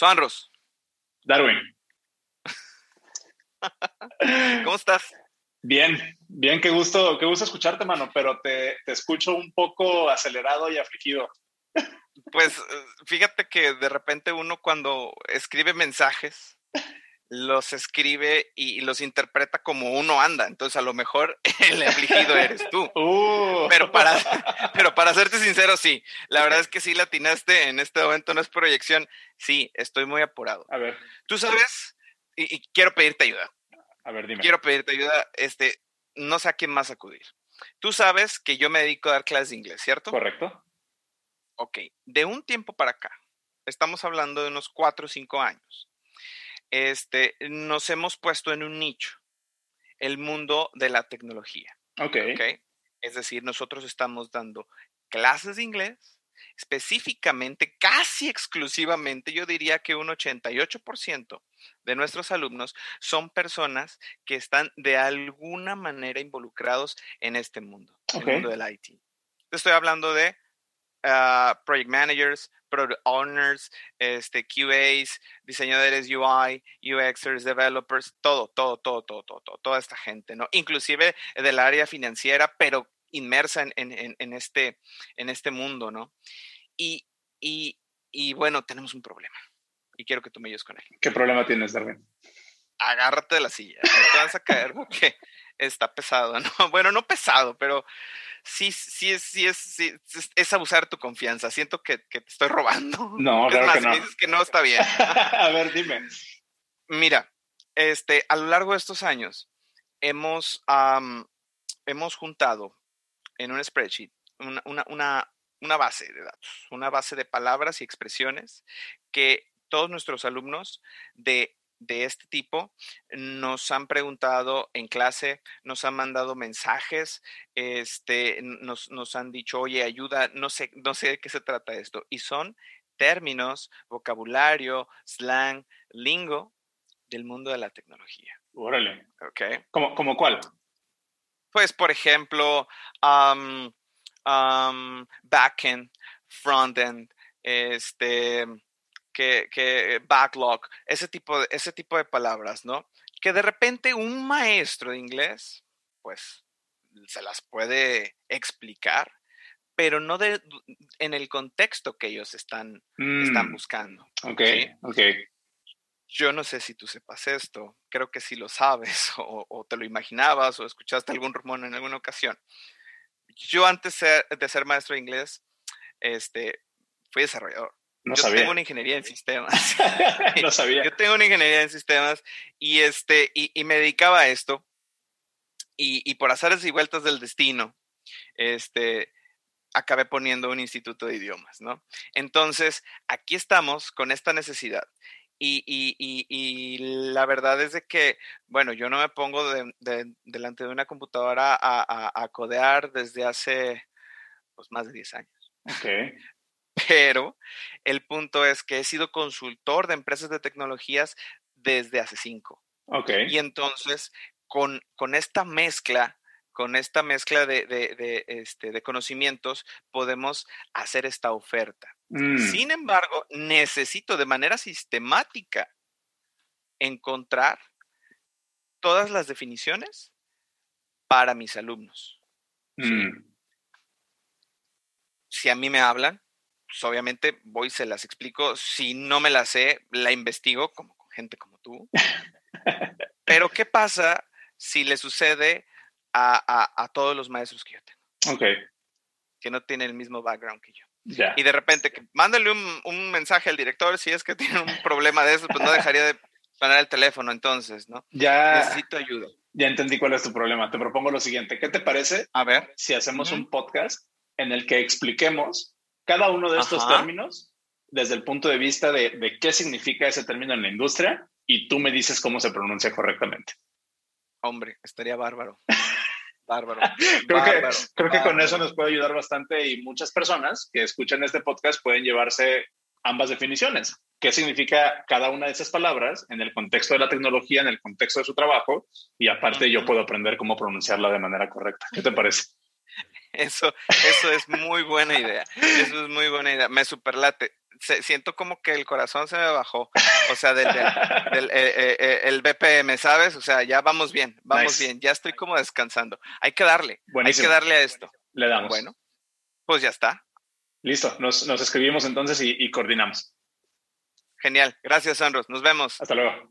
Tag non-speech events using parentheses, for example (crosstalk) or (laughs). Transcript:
Suanros. Darwin. (laughs) ¿Cómo estás? Bien, bien, qué gusto, qué gusto escucharte, mano, pero te, te escucho un poco acelerado y afligido. Pues fíjate que de repente uno cuando escribe mensajes, los escribe y los interpreta como uno anda. Entonces, a lo mejor (laughs) el afligido eres tú. Uh. Pero, para, (laughs) pero para serte sincero, sí. La verdad es que sí latinaste en este momento, no es proyección. Sí, estoy muy apurado. A ver. Tú sabes, y, y quiero pedirte ayuda. A ver, dime. Quiero pedirte ayuda. Este, no sé a quién más acudir. Tú sabes que yo me dedico a dar clases de inglés, ¿cierto? Correcto. Ok. De un tiempo para acá, estamos hablando de unos cuatro o cinco años este, nos hemos puesto en un nicho, el mundo de la tecnología. Ok. ¿ok? Es decir, nosotros estamos dando clases de inglés, específicamente, casi exclusivamente, yo diría que un 88% de nuestros alumnos son personas que están de alguna manera involucrados en este mundo, el mundo del IT. Estoy hablando de ah, project managers, product owners, este, QAs, diseñadores UI, UXers, developers, todo, todo, todo, todo, todo, todo, toda esta gente, ¿no? Inclusive del área financiera, pero inmersa en, en- en- en este, en este mundo, ¿no? Y, y, y bueno, tenemos un problema. Y quiero que tú me ayudes con él. ¿Qué problema tienes, Darwin? Agárrate de la silla. No te vas a caer porque está pesado, ¿no? (laughs) Bueno, no pesado, pero sí, sí es, sí es, sí es, es abusar tu confianza. Siento que, que te estoy robando. No, es claro más, que no. dices que no está bien. (laughs) A ver, dime. Mira, este, a lo largo de estos años hemos, hemos juntado en un spreadsheet una, una, una, una base de datos, una base de palabras y expresiones que todos nuestros alumnos de, de este tipo nos han preguntado en clase, nos han mandado mensajes, este, nos, nos han dicho, oye, ayuda, no sé, no sé de qué se trata esto. Y son términos, vocabulario, slang, lingo del mundo de la tecnología. Órale. ¿Ok? ¿Cómo, cómo cuál? Pues, por ejemplo, um, um, backend, frontend, este, que, que backlog, ese tipo, de, ese tipo de palabras, ¿no? Que de repente un maestro de inglés, pues, se las puede explicar, pero no de, en el contexto que ellos están, están Mm, buscando. ok, ¿sí? ok. Yo no sé si tú sepas esto, creo que sí lo sabes, (laughs) o, o te lo imaginabas, o escuchaste algún rumor en alguna ocasión. Yo antes ser- de ser maestro de inglés, este, fui desarrollador. No Yo sabía. tengo una ingeniería en sistemas. (laughs) (laughs) no sabía. Yo tengo una ingeniería en sistemas y, este, y, y me dedicaba a esto. Y, y por azares y vueltas del destino, este, acabé poniendo un instituto de idiomas, ¿no? Entonces, aquí estamos con esta necesidad. Y, y- y- y la verdad es de que, bueno, yo no me pongo de- de- delante de una computadora a, a- a codear desde hace pues, más de 10 años. Ok. Pero el punto es que he sido consultor de empresas de tecnologías desde hace 5. Ok. Y entonces, con, con esta mezcla, con esta mezcla de, de- de, este, de conocimientos, podemos hacer esta oferta. Mm, Sin embargo, necesito de manera sistemática encontrar todas las definiciones para mis alumnos. mm, Si a mí me hablan, pues obviamente voy y se las explico. Si no me las sé, la investigo como con gente como tú. Pero ¿qué pasa si le sucede a, a- a todos los maestros que yo tengo, ok. que no tienen el mismo background que yo? Ya. Y de repente, que, mándale un, un mensaje al director si es que tiene un problema de eso, pues no dejaría de sonar el teléfono entonces, ¿no? Ya, Necesito ayuda. ya entendí cuál es tu problema. Te propongo lo siguiente. ¿Qué te parece A ver. si hacemos un podcast en el que expliquemos cada uno de estos Ajá. términos desde el punto de vista de, de qué significa ese término en la industria y tú me dices cómo se pronuncia correctamente? Hombre, estaría bárbaro. (laughs) Bárbaro. Creo que, bárbaro, creo que con eso nos puede ayudar bastante y muchas personas que escuchan este podcast pueden llevarse ambas definiciones. ¿Qué significa cada una de esas palabras en el contexto de la tecnología, en el contexto de su trabajo? Y aparte yo puedo aprender cómo pronunciarla de manera correcta. ¿Qué te parece? Eso, eso es muy buena idea. Eso es muy buena idea. Me superlate. siento como que el corazón se me bajó, o sea, del, del, (laughs) eh, eh, el BPM, ¿sabes? O sea, ya vamos bien, vamos bien, ya estoy como descansando. Hay que darle, hay que darle a esto. Le damos. Bueno, pues ya está. Listo, nos, escribimos entonces y, y coordinamos. Genial, gracias, Andros, nos vemos. Hasta luego.